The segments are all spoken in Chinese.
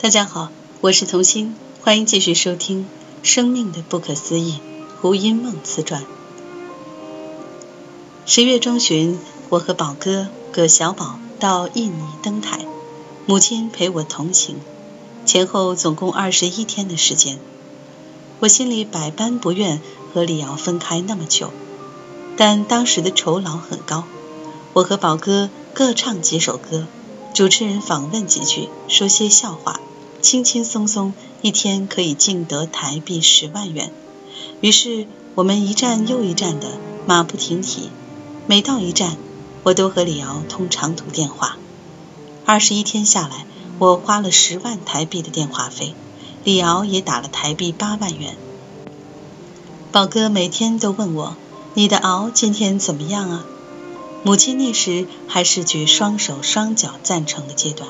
大家好，我是童心，欢迎继续收听《生命的不可思议》胡因梦自传。十月中旬，我和宝哥葛小宝到印尼登台，母亲陪我同行，前后总共二十一天的时间。我心里百般不愿和李瑶分开那么久，但当时的酬劳很高，我和宝哥各唱几首歌，主持人访问几句，说些笑话。轻轻松松，一天可以净得台币十万元。于是我们一站又一站的马不停蹄，每到一站，我都和李敖通长途电话。二十一天下来，我花了十万台币的电话费，李敖也打了台币八万元。宝哥每天都问我：“你的敖今天怎么样啊？”母亲那时还是举双手双脚赞成的阶段。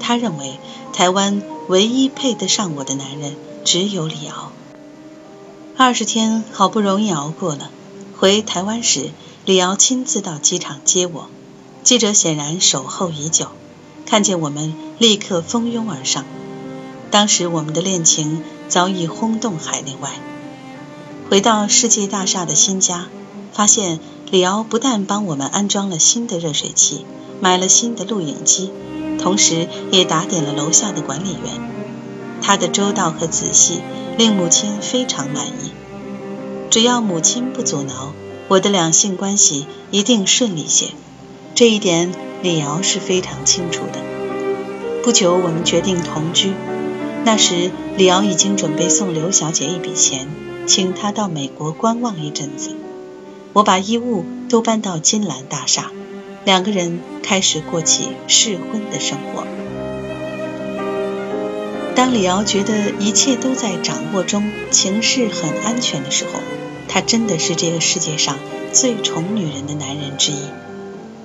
他认为台湾唯一配得上我的男人只有李敖。二十天好不容易熬过了，回台湾时，李敖亲自到机场接我。记者显然守候已久，看见我们立刻蜂拥而上。当时我们的恋情早已轰动海内外。回到世界大厦的新家，发现李敖不但帮我们安装了新的热水器，买了新的录影机。同时，也打点了楼下的管理员。他的周到和仔细令母亲非常满意。只要母亲不阻挠，我的两性关系一定顺利些。这一点，李瑶是非常清楚的。不久，我们决定同居。那时，李瑶已经准备送刘小姐一笔钱，请她到美国观望一阵子。我把衣物都搬到金兰大厦。两个人开始过起试婚的生活。当李敖觉得一切都在掌握中，情势很安全的时候，他真的是这个世界上最宠女人的男人之一。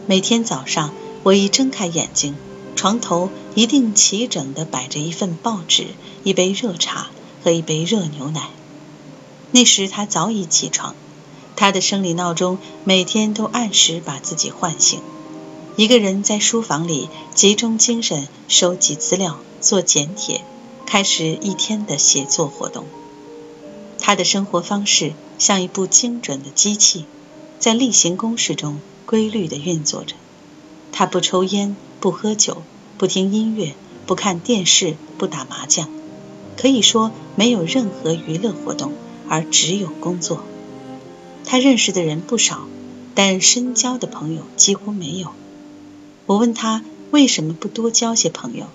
每天早上，我一睁开眼睛，床头一定齐整地摆着一份报纸、一杯热茶和一杯热牛奶。那时他早已起床。他的生理闹钟每天都按时把自己唤醒。一个人在书房里集中精神收集资料、做简帖，开始一天的写作活动。他的生活方式像一部精准的机器，在例行公事中规律地运作着。他不抽烟，不喝酒，不听音乐，不看电视，不打麻将，可以说没有任何娱乐活动，而只有工作。他认识的人不少，但深交的朋友几乎没有。我问他为什么不多交些朋友，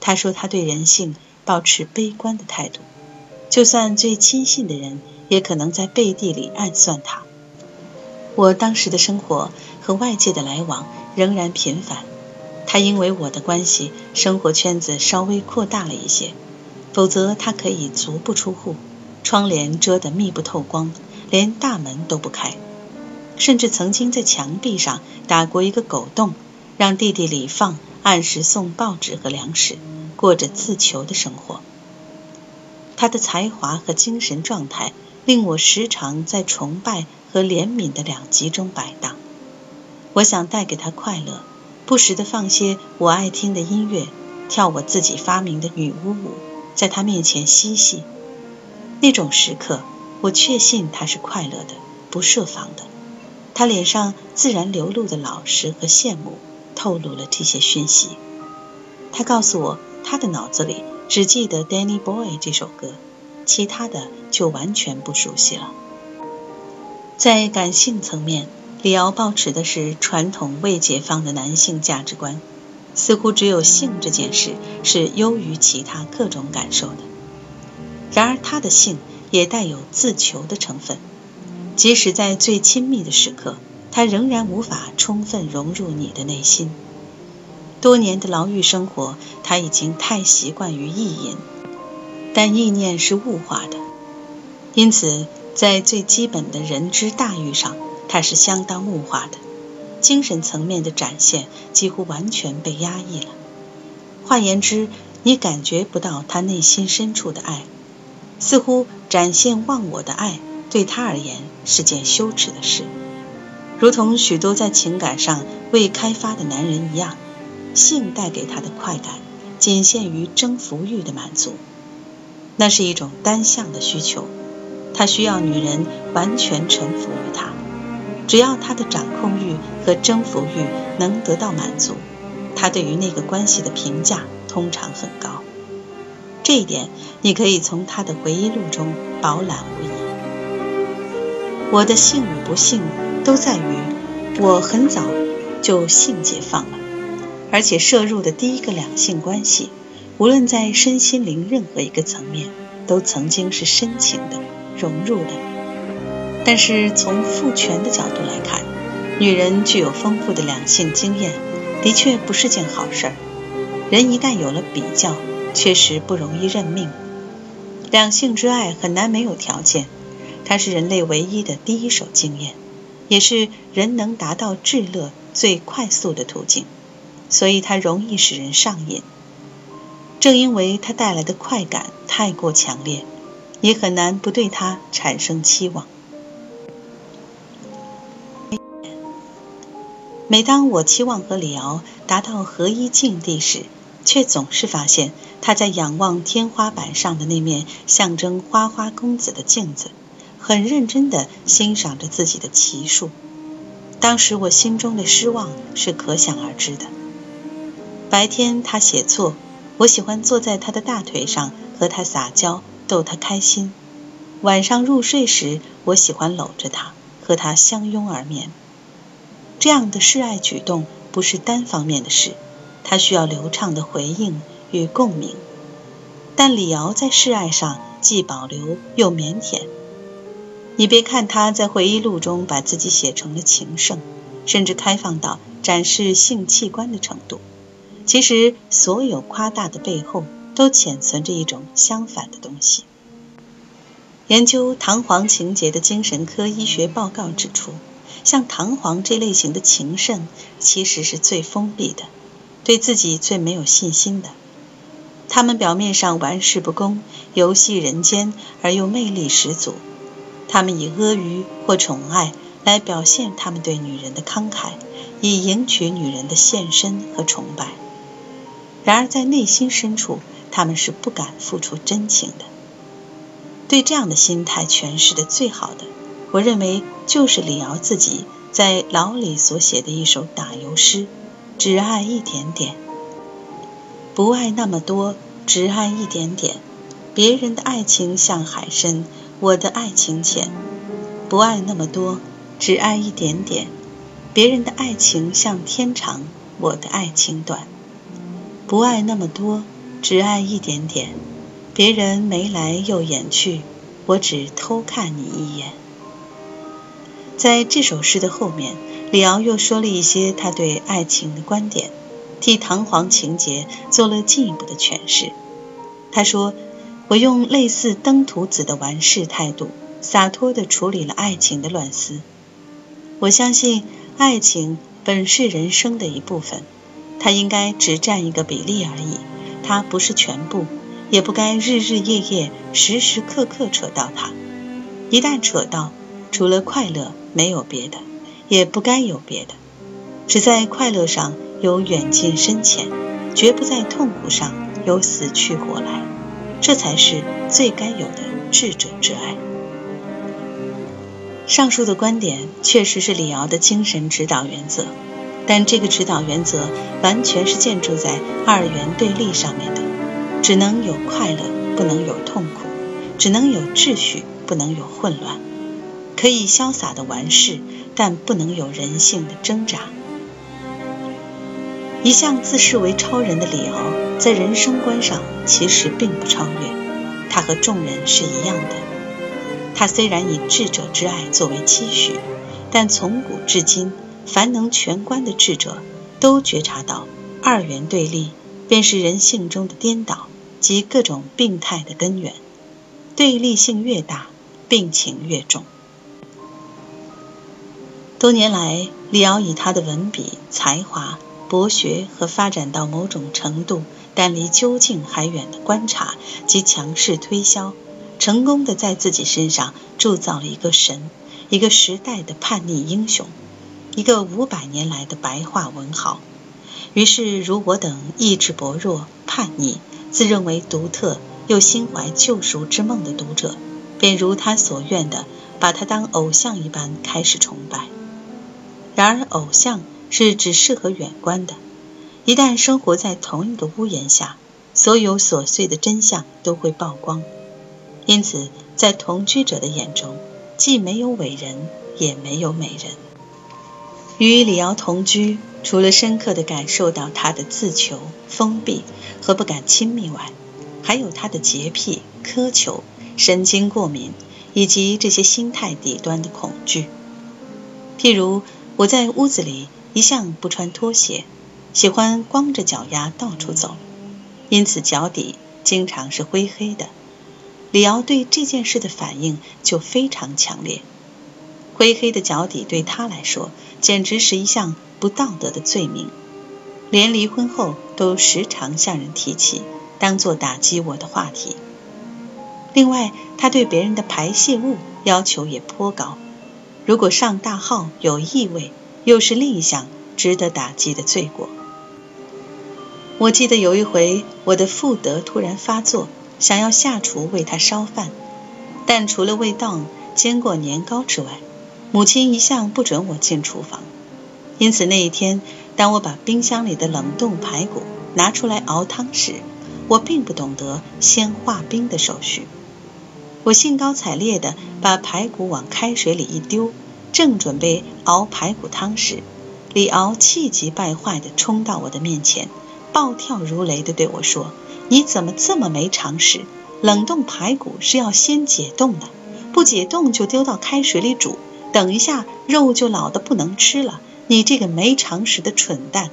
他说他对人性保持悲观的态度，就算最亲信的人，也可能在背地里暗算他。我当时的生活和外界的来往仍然频繁，他因为我的关系，生活圈子稍微扩大了一些，否则他可以足不出户，窗帘遮得密不透光。连大门都不开，甚至曾经在墙壁上打过一个狗洞，让弟弟李放按时送报纸和粮食，过着自求的生活。他的才华和精神状态令我时常在崇拜和怜悯的两极中摆荡。我想带给他快乐，不时地放些我爱听的音乐，跳我自己发明的女巫舞，在他面前嬉戏。那种时刻。我确信他是快乐的，不设防的。他脸上自然流露的老实和羡慕，透露了这些讯息。他告诉我，他的脑子里只记得《Danny Boy》这首歌，其他的就完全不熟悉了。在感性层面，李敖抱持的是传统未解放的男性价值观，似乎只有性这件事是优于其他各种感受的。然而，他的性。也带有自求的成分，即使在最亲密的时刻，他仍然无法充分融入你的内心。多年的牢狱生活，他已经太习惯于意淫，但意念是物化的，因此在最基本的人之大欲上，他是相当物化的。精神层面的展现几乎完全被压抑了。换言之，你感觉不到他内心深处的爱。似乎展现忘我的爱对他而言是件羞耻的事，如同许多在情感上未开发的男人一样，性带给他的快感仅限于征服欲的满足，那是一种单向的需求。他需要女人完全臣服于他，只要他的掌控欲和征服欲能得到满足，他对于那个关系的评价通常很高。这一点你可以从他的回忆录中饱览无遗。我的性与不幸都在于我很早就性解放了。而且摄入的第一个两性关系，无论在身心灵任何一个层面，都曾经是深情的、融入的。但是从父权的角度来看，女人具有丰富的两性经验，的确不是件好事儿。人一旦有了比较，确实不容易认命。两性之爱很难没有条件，它是人类唯一的第一手经验，也是人能达到至乐最快速的途径。所以它容易使人上瘾，正因为它带来的快感太过强烈，也很难不对它产生期望。每当我期望和李敖达到合一境地时，却总是发现他在仰望天花板上的那面象征花花公子的镜子，很认真地欣赏着自己的奇术。当时我心中的失望是可想而知的。白天他写作，我喜欢坐在他的大腿上和他撒娇，逗他开心。晚上入睡时，我喜欢搂着他，和他相拥而眠。这样的示爱举动不是单方面的事，他需要流畅的回应与共鸣。但李敖在示爱上既保留又腼腆。你别看他在回忆录中把自己写成了情圣，甚至开放到展示性器官的程度。其实，所有夸大的背后，都潜存着一种相反的东西。研究唐璜情节的精神科医学报告指出，像唐璜这类型的情圣，其实是最封闭的，对自己最没有信心的。他们表面上玩世不恭、游戏人间，而又魅力十足。他们以阿谀或宠爱来表现他们对女人的慷慨，以赢取女人的献身和崇拜。然而，在内心深处，他们是不敢付出真情的。对这样的心态诠释的最好的，我认为就是李敖自己在牢里所写的一首打油诗：“只爱一点点，不爱那么多，只爱一点点。别人的爱情像海深，我的爱情浅。不爱那么多，只爱一点点。别人的爱情像天长，我的爱情短。”不爱那么多，只爱一点点。别人眉来又眼去，我只偷看你一眼。在这首诗的后面，李敖又说了一些他对爱情的观点，替唐璜情节做了进一步的诠释。他说：“我用类似登徒子的玩世态度，洒脱地处理了爱情的乱丝。我相信，爱情本是人生的一部分。”它应该只占一个比例而已，它不是全部，也不该日日夜夜、时时刻刻扯到它。一旦扯到，除了快乐没有别的，也不该有别的，只在快乐上有远近深浅，绝不在痛苦上有死去活来，这才是最该有的智者之爱。上述的观点确实是李敖的精神指导原则。但这个指导原则完全是建筑在二元对立上面的，只能有快乐，不能有痛苦；只能有秩序，不能有混乱。可以潇洒的玩世，但不能有人性的挣扎。一向自视为超人的李敖，在人生观上其实并不超越，他和众人是一样的。他虽然以智者之爱作为期许，但从古至今。凡能全观的智者，都觉察到二元对立便是人性中的颠倒及各种病态的根源。对立性越大，病情越重。多年来，李敖以他的文笔、才华、博学和发展到某种程度但离究竟还远的观察及强势推销，成功的在自己身上铸造了一个神，一个时代的叛逆英雄。一个五百年来的白话文豪，于是，如我等意志薄弱、叛逆、自认为独特又心怀救赎之梦的读者，便如他所愿的，把他当偶像一般开始崇拜。然而，偶像是只适合远观的，一旦生活在同一个屋檐下，所有琐碎的真相都会曝光。因此，在同居者的眼中，既没有伟人，也没有美人。与李瑶同居，除了深刻地感受到他的自求、封闭和不敢亲密外，还有他的洁癖、苛求、神经过敏，以及这些心态底端的恐惧。譬如，我在屋子里一向不穿拖鞋，喜欢光着脚丫到处走，因此脚底经常是灰黑的。李敖对这件事的反应就非常强烈。灰黑的脚底对他来说简直是一项不道德的罪名，连离婚后都时常向人提起，当作打击我的话题。另外，他对别人的排泄物要求也颇高，如果上大号有异味，又是另一项值得打击的罪过。我记得有一回，我的妇德突然发作，想要下厨为他烧饭，但除了味道煎过年糕之外，母亲一向不准我进厨房，因此那一天，当我把冰箱里的冷冻排骨拿出来熬汤时，我并不懂得先化冰的手续。我兴高采烈地把排骨往开水里一丢，正准备熬排骨汤时，李敖气急败坏地冲到我的面前，暴跳如雷地对我说：“你怎么这么没常识？冷冻排骨是要先解冻的，不解冻就丢到开水里煮。”等一下，肉就老的不能吃了。你这个没常识的蠢蛋！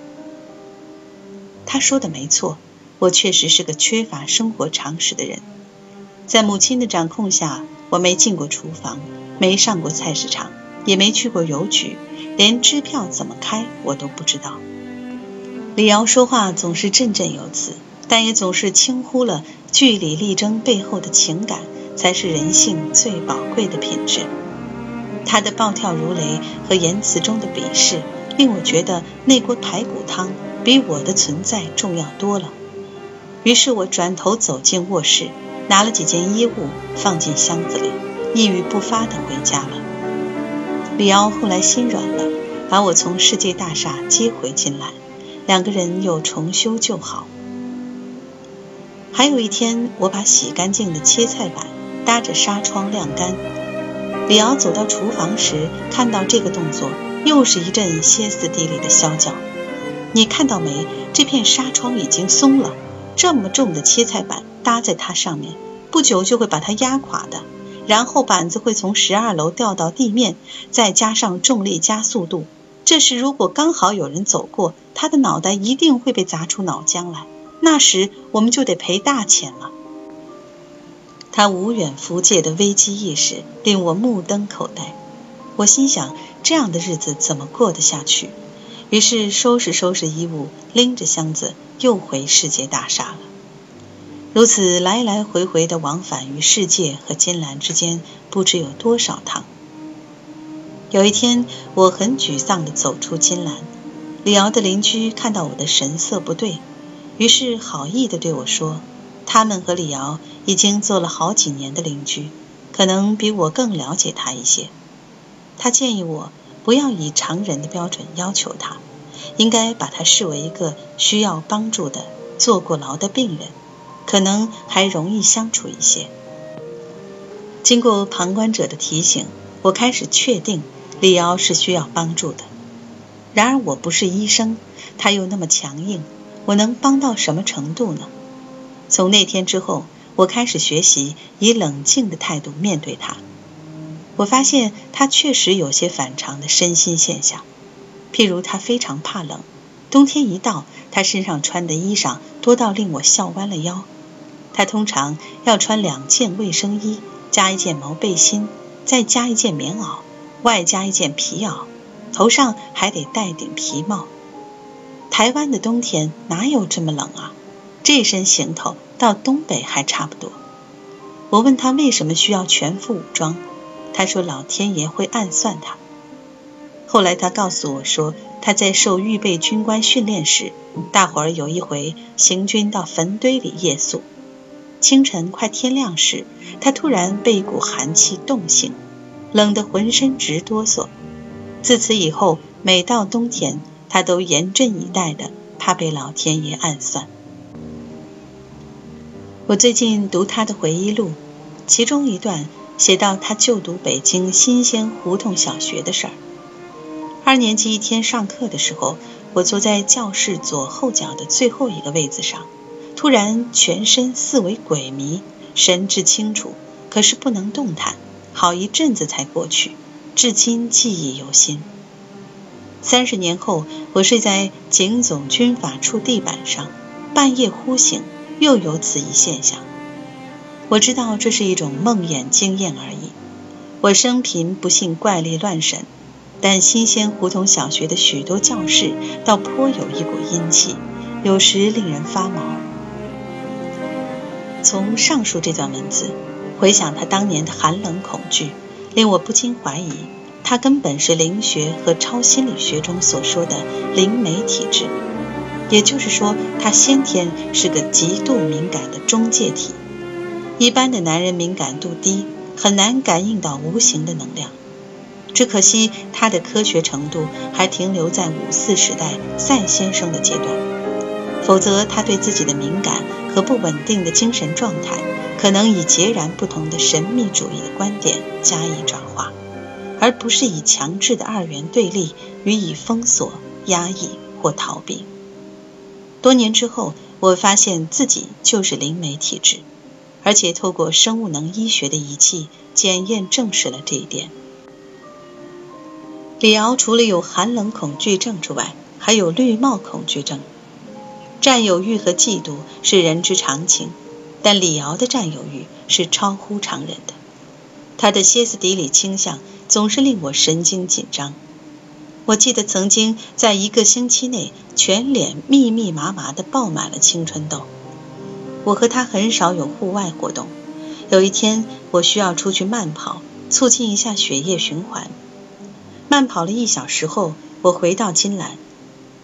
他说的没错，我确实是个缺乏生活常识的人。在母亲的掌控下，我没进过厨房，没上过菜市场，也没去过邮局，连支票怎么开我都不知道。李瑶说话总是振振有词，但也总是轻忽了据理力争背后的情感，才是人性最宝贵的品质。他的暴跳如雷和言辞中的鄙视，令我觉得那锅排骨汤比我的存在重要多了。于是我转头走进卧室，拿了几件衣物放进箱子里，一语不发地回家了。李敖后来心软了，把我从世界大厦接回进来，两个人又重修旧好。还有一天，我把洗干净的切菜板搭着纱窗晾干。李敖走到厨房时，看到这个动作，又是一阵歇斯底里的啸叫。你看到没？这片纱窗已经松了，这么重的切菜板搭在它上面，不久就会把它压垮的。然后板子会从十二楼掉到地面，再加上重力加速度。这时如果刚好有人走过，他的脑袋一定会被砸出脑浆来。那时我们就得赔大钱了。他无远弗届的危机意识令我目瞪口呆，我心想这样的日子怎么过得下去？于是收拾收拾衣物，拎着箱子又回世界大厦了。如此来来回回的往返于世界和金兰之间，不知有多少趟。有一天，我很沮丧地走出金兰，李敖的邻居看到我的神色不对，于是好意地对我说。他们和李敖已经做了好几年的邻居，可能比我更了解他一些。他建议我不要以常人的标准要求他，应该把他视为一个需要帮助的坐过牢的病人，可能还容易相处一些。经过旁观者的提醒，我开始确定李瑶是需要帮助的。然而我不是医生，他又那么强硬，我能帮到什么程度呢？从那天之后，我开始学习以冷静的态度面对他。我发现他确实有些反常的身心现象，譬如他非常怕冷，冬天一到，他身上穿的衣裳多到令我笑弯了腰。他通常要穿两件卫生衣，加一件毛背心，再加一件棉袄，外加一件皮袄，头上还得戴顶皮帽。台湾的冬天哪有这么冷啊？这身行头到东北还差不多。我问他为什么需要全副武装，他说老天爷会暗算他。后来他告诉我说，他在受预备军官训练时，大伙儿有一回行军到坟堆里夜宿。清晨快天亮时，他突然被一股寒气冻醒，冷得浑身直哆嗦。自此以后，每到冬天，他都严阵以待的，怕被老天爷暗算。我最近读他的回忆录，其中一段写到他就读北京新鲜胡同小学的事儿。二年级一天上课的时候，我坐在教室左后角的最后一个位子上，突然全身似为鬼迷，神志清楚，可是不能动弹，好一阵子才过去，至今记忆犹新。三十年后，我睡在警总军法处地板上，半夜忽醒，又有此一现象。我知道这是一种梦魇经验而已。我生平不信怪力乱神。但新鲜胡同小学的许多教室倒颇有一股阴气，有时令人发毛。从上述这段文字回想他当年的寒冷恐惧，令我不禁怀疑，他根本是灵学和超心理学中所说的灵媒体质，也就是说，他先天是个极度敏感的中介体。一般的男人敏感度低，很难感应到无形的能量。只可惜他的科学程度还停留在五四时代赛先生的阶段，否则他对自己的敏感和不稳定的精神状态，可能以截然不同的神秘主义的观点加以转化，而不是以强制的二元对立予以封锁、压抑或逃避。多年之后，我发现自己就是灵媒体质，而且透过生物能医学的仪器检验证实了这一点。李敖除了有寒冷恐惧症之外，还有绿帽恐惧症。占有欲和嫉妒是人之常情，但李敖的占有欲是超乎常人的。他的歇斯底里倾向总是令我神经紧张。我记得曾经在一个星期内，全脸密密麻麻地爆满了青春痘。我和他很少有户外活动。有一天，我需要出去慢跑，促进一下血液循环。慢跑了一小时后，我回到金兰。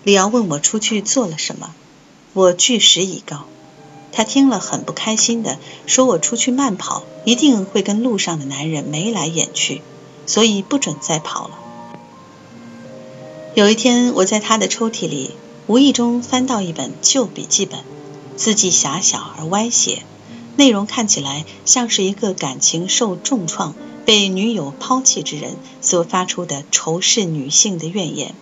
李敖问我出去做了什么，我据实以告。他听了很不开心的说：“我出去慢跑，一定会跟路上的男人眉来眼去，所以不准再跑了。”有一天，我在他的抽屉里无意中翻到一本旧笔记本，字迹狭小而歪斜，内容看起来像是一个感情受重创。被女友抛弃之人所发出的仇视女性的怨言。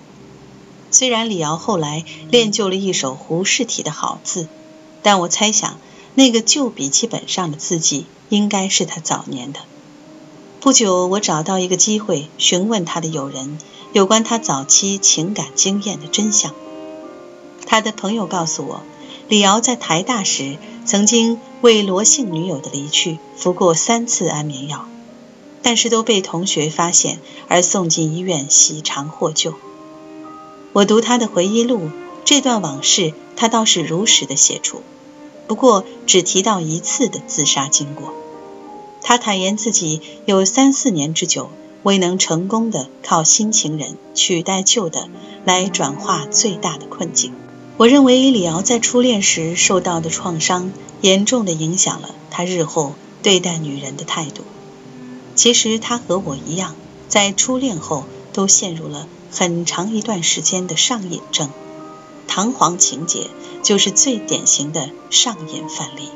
虽然李敖后来练就了一手胡适体的好字，但我猜想那个旧笔记本上的字迹应该是他早年的。不久，我找到一个机会询问他的友人有关他早期情感经验的真相。他的朋友告诉我，李敖在台大时曾经为罗姓女友的离去服过三次安眠药。但是都被同学发现，而送进医院洗肠获救。我读他的回忆录，这段往事他倒是如实的写出，不过只提到一次的自杀经过。他坦言自己有三四年之久未能成功的靠新情人取代旧的来转化最大的困境。我认为李敖在初恋时受到的创伤，严重的影响了他日后对待女人的态度。其实他和我一样，在初恋后都陷入了很长一段时间的上瘾症，弹簧情节就是最典型的上瘾范例。